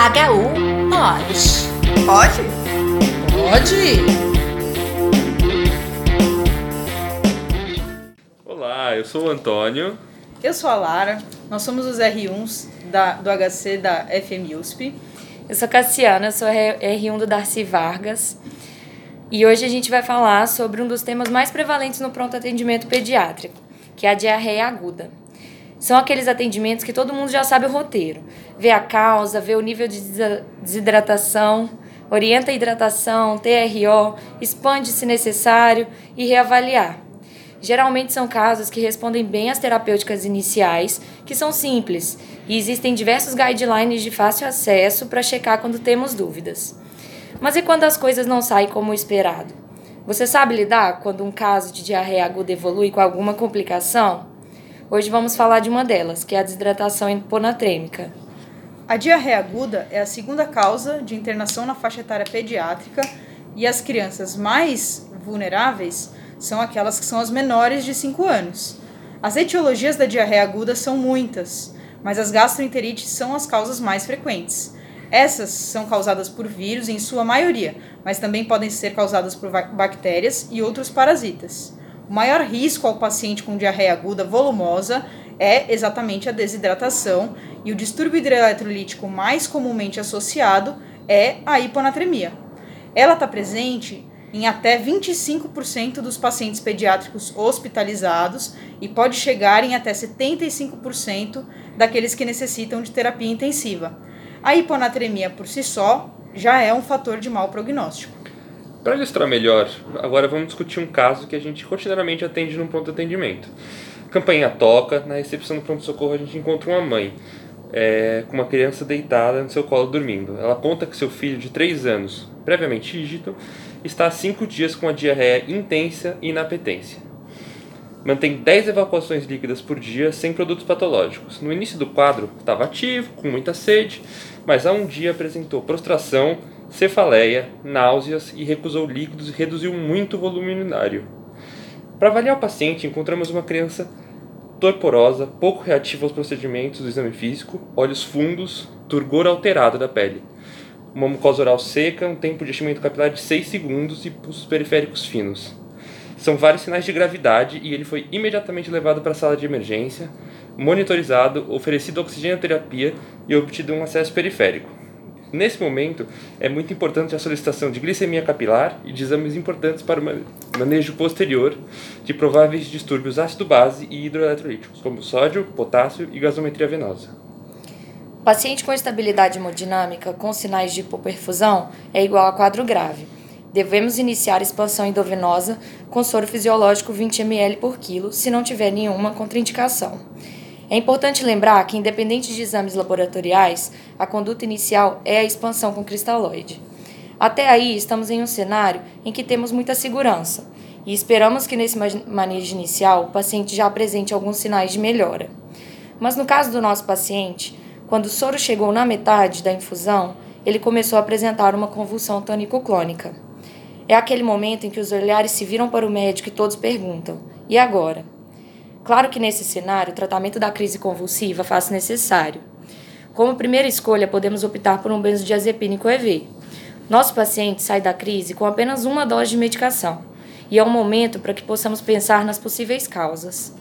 HU pode. Pode? Pode! Olá, eu sou o Antônio. Eu sou a Lara, nós somos os R1s da, do HC da FM USP. Eu sou Cassiana, sou R1 do Darcy Vargas. E hoje a gente vai falar sobre um dos temas mais prevalentes no pronto atendimento pediátrico, que é a diarreia aguda. São aqueles atendimentos que todo mundo já sabe o roteiro. Vê a causa, vê o nível de desidratação, orienta a hidratação, TRO, expande se necessário e reavaliar. Geralmente são casos que respondem bem às terapêuticas iniciais, que são simples, e existem diversos guidelines de fácil acesso para checar quando temos dúvidas. Mas e quando as coisas não saem como esperado? Você sabe lidar quando um caso de diarreia aguda evolui com alguma complicação? Hoje vamos falar de uma delas, que é a desidratação hiponatrêmica. A diarreia aguda é a segunda causa de internação na faixa etária pediátrica e as crianças mais vulneráveis são aquelas que são as menores de 5 anos. As etiologias da diarreia aguda são muitas, mas as gastroenterites são as causas mais frequentes. Essas são causadas por vírus em sua maioria, mas também podem ser causadas por bactérias e outros parasitas. O maior risco ao paciente com diarreia aguda volumosa é exatamente a desidratação e o distúrbio hidroeletrolítico mais comumente associado é a hiponatremia. Ela está presente em até 25% dos pacientes pediátricos hospitalizados e pode chegar em até 75% daqueles que necessitam de terapia intensiva. A hiponatremia por si só já é um fator de mau prognóstico. Para ilustrar melhor, agora vamos discutir um caso que a gente rotineiramente atende num pronto atendimento. Campainha toca, na recepção do pronto-socorro a gente encontra uma mãe é, com uma criança deitada no seu colo dormindo. Ela conta que seu filho de 3 anos, previamente dígito, está há 5 dias com a diarreia intensa e inapetência. Mantém 10 evacuações líquidas por dia sem produtos patológicos. No início do quadro, estava ativo, com muita sede, mas há um dia apresentou prostração cefaleia, náuseas e recusou líquidos e reduziu muito o volume urinário. Para avaliar o paciente, encontramos uma criança torporosa, pouco reativa aos procedimentos do exame físico, olhos fundos, turgor alterado da pele, uma mucosa oral seca, um tempo de enchimento capilar de 6 segundos e pulsos periféricos finos. São vários sinais de gravidade e ele foi imediatamente levado para a sala de emergência, monitorizado, oferecido oxigenoterapia e obtido um acesso periférico. Nesse momento, é muito importante a solicitação de glicemia capilar e de exames importantes para o manejo posterior de prováveis distúrbios ácido-base e hidroeletrolíticos, como sódio, potássio e gasometria venosa. Paciente com estabilidade hemodinâmica com sinais de hipoperfusão é igual a quadro grave. Devemos iniciar expansão endovenosa com soro fisiológico 20 ml por quilo, se não tiver nenhuma contraindicação. É importante lembrar que, independente de exames laboratoriais, a conduta inicial é a expansão com cristalóide. Até aí, estamos em um cenário em que temos muita segurança e esperamos que nesse manejo inicial o paciente já apresente alguns sinais de melhora. Mas no caso do nosso paciente, quando o soro chegou na metade da infusão, ele começou a apresentar uma convulsão tônico-clônica. É aquele momento em que os olhares se viram para o médico e todos perguntam: e agora? Claro que nesse cenário, o tratamento da crise convulsiva faz necessário. Como primeira escolha, podemos optar por um benzodiazepínico EV. Nosso paciente sai da crise com apenas uma dose de medicação, e é um momento para que possamos pensar nas possíveis causas.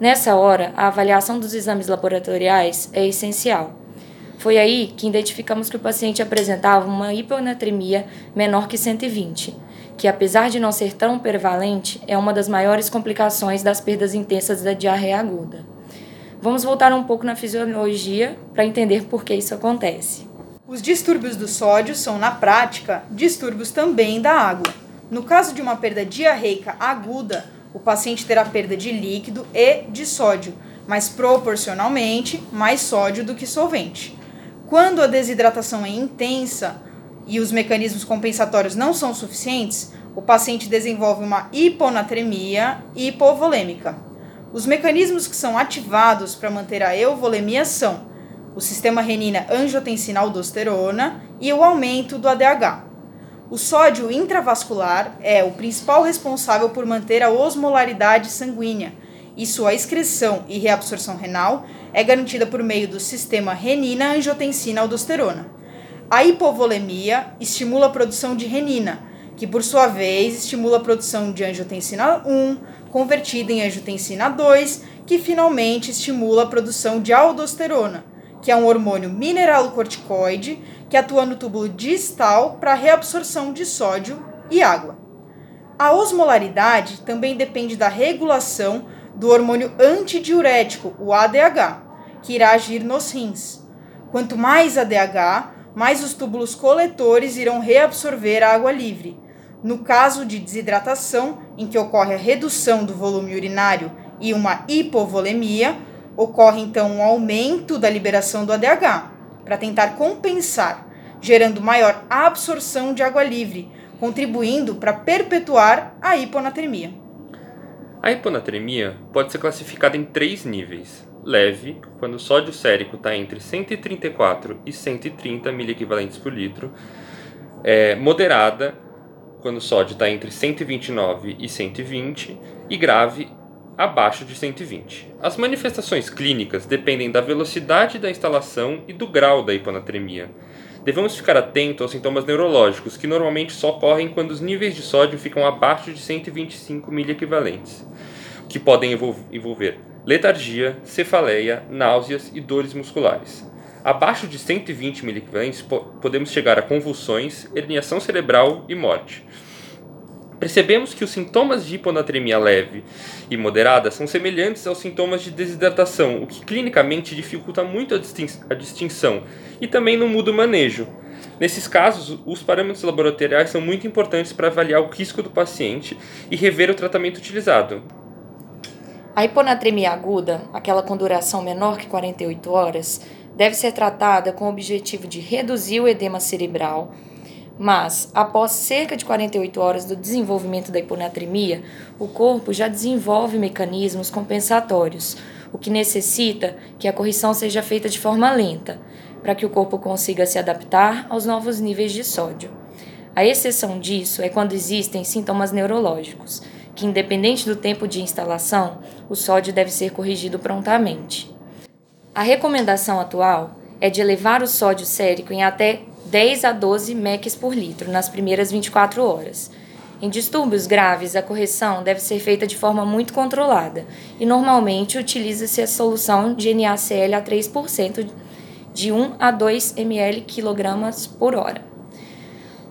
Nessa hora, a avaliação dos exames laboratoriais é essencial. Foi aí que identificamos que o paciente apresentava uma hiponatremia menor que 120, que apesar de não ser tão prevalente, é uma das maiores complicações das perdas intensas da diarreia aguda. Vamos voltar um pouco na fisiologia para entender por que isso acontece. Os distúrbios do sódio são, na prática, distúrbios também da água. No caso de uma perda diarreica aguda, o paciente terá perda de líquido e de sódio, mas proporcionalmente mais sódio do que solvente. Quando a desidratação é intensa, e os mecanismos compensatórios não são suficientes, o paciente desenvolve uma hiponatremia hipovolêmica. Os mecanismos que são ativados para manter a euvolemia são o sistema renina-angiotensina-aldosterona e o aumento do ADH. O sódio intravascular é o principal responsável por manter a osmolaridade sanguínea e sua excreção e reabsorção renal é garantida por meio do sistema renina-angiotensina-aldosterona. A hipovolemia estimula a produção de renina, que por sua vez estimula a produção de angiotensina 1, convertida em angiotensina 2, que finalmente estimula a produção de aldosterona, que é um hormônio mineralocorticoide que atua no túbulo distal para reabsorção de sódio e água. A osmolaridade também depende da regulação do hormônio antidiurético, o ADH, que irá agir nos rins. Quanto mais ADH, mais os túbulos coletores irão reabsorver a água livre. No caso de desidratação, em que ocorre a redução do volume urinário e uma hipovolemia, ocorre então um aumento da liberação do ADH, para tentar compensar, gerando maior absorção de água livre, contribuindo para perpetuar a hiponatremia. A hiponatremia pode ser classificada em três níveis. Leve, quando o sódio sérico está entre 134 e 130 miliequivalentes por litro. É, moderada, quando o sódio está entre 129 e 120. E grave, abaixo de 120. As manifestações clínicas dependem da velocidade da instalação e do grau da hiponatremia. Devemos ficar atentos aos sintomas neurológicos, que normalmente só ocorrem quando os níveis de sódio ficam abaixo de 125 miliequivalentes, que podem envolver letargia, cefaleia, náuseas e dores musculares. Abaixo de 120 miliequivalentes podemos chegar a convulsões, herniação cerebral e morte. Percebemos que os sintomas de hiponatremia leve e moderada são semelhantes aos sintomas de desidratação, o que clinicamente dificulta muito a distinção e também não muda o manejo. Nesses casos, os parâmetros laboratoriais são muito importantes para avaliar o risco do paciente e rever o tratamento utilizado. A hiponatremia aguda, aquela com duração menor que 48 horas, deve ser tratada com o objetivo de reduzir o edema cerebral mas, após cerca de 48 horas do desenvolvimento da hiponatremia, o corpo já desenvolve mecanismos compensatórios, o que necessita que a correção seja feita de forma lenta, para que o corpo consiga se adaptar aos novos níveis de sódio. A exceção disso é quando existem sintomas neurológicos, que, independente do tempo de instalação, o sódio deve ser corrigido prontamente. A recomendação atual é de elevar o sódio sérico em até 10 a 12 mEq por litro nas primeiras 24 horas. Em distúrbios graves, a correção deve ser feita de forma muito controlada e normalmente utiliza-se a solução de NaCl a 3% de 1 a 2 ml kg por hora.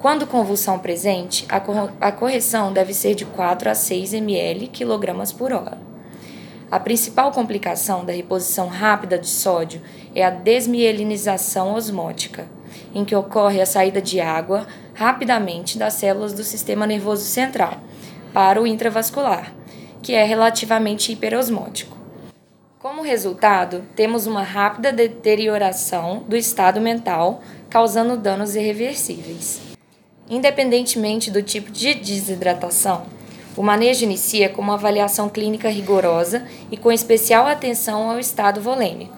Quando convulsão presente, a, a correção deve ser de 4 a 6 ml kg por hora. A principal complicação da reposição rápida de sódio é a desmielinização osmótica em que ocorre a saída de água rapidamente das células do sistema nervoso central para o intravascular, que é relativamente hiperosmótico. Como resultado, temos uma rápida deterioração do estado mental, causando danos irreversíveis. Independentemente do tipo de desidratação, o manejo inicia com uma avaliação clínica rigorosa e com especial atenção ao estado volêmico.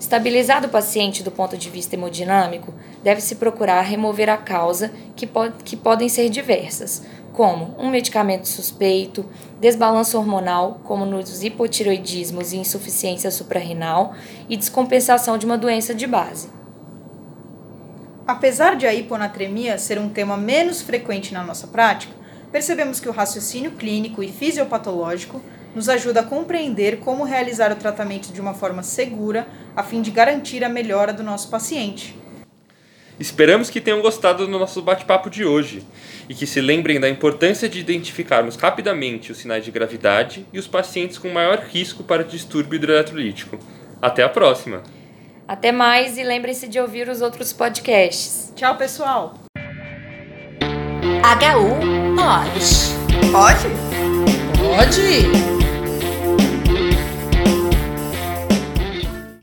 Estabilizado o paciente do ponto de vista hemodinâmico, deve-se procurar remover a causa, que, que podem ser diversas, como um medicamento suspeito, desbalanço hormonal, como nos hipotiroidismos e insuficiência suprarrenal, e descompensação de uma doença de base. Apesar de a hiponatremia ser um tema menos frequente na nossa prática, percebemos que o raciocínio clínico e fisiopatológico nos ajuda a compreender como realizar o tratamento de uma forma segura a fim de garantir a melhora do nosso paciente. Esperamos que tenham gostado do nosso bate-papo de hoje e que se lembrem da importância de identificarmos rapidamente os sinais de gravidade e os pacientes com maior risco para distúrbio hidroeletrolítico. Até a próxima! Até mais e lembrem-se de ouvir os outros podcasts. Tchau, pessoal! HU pode. Pode? Pode!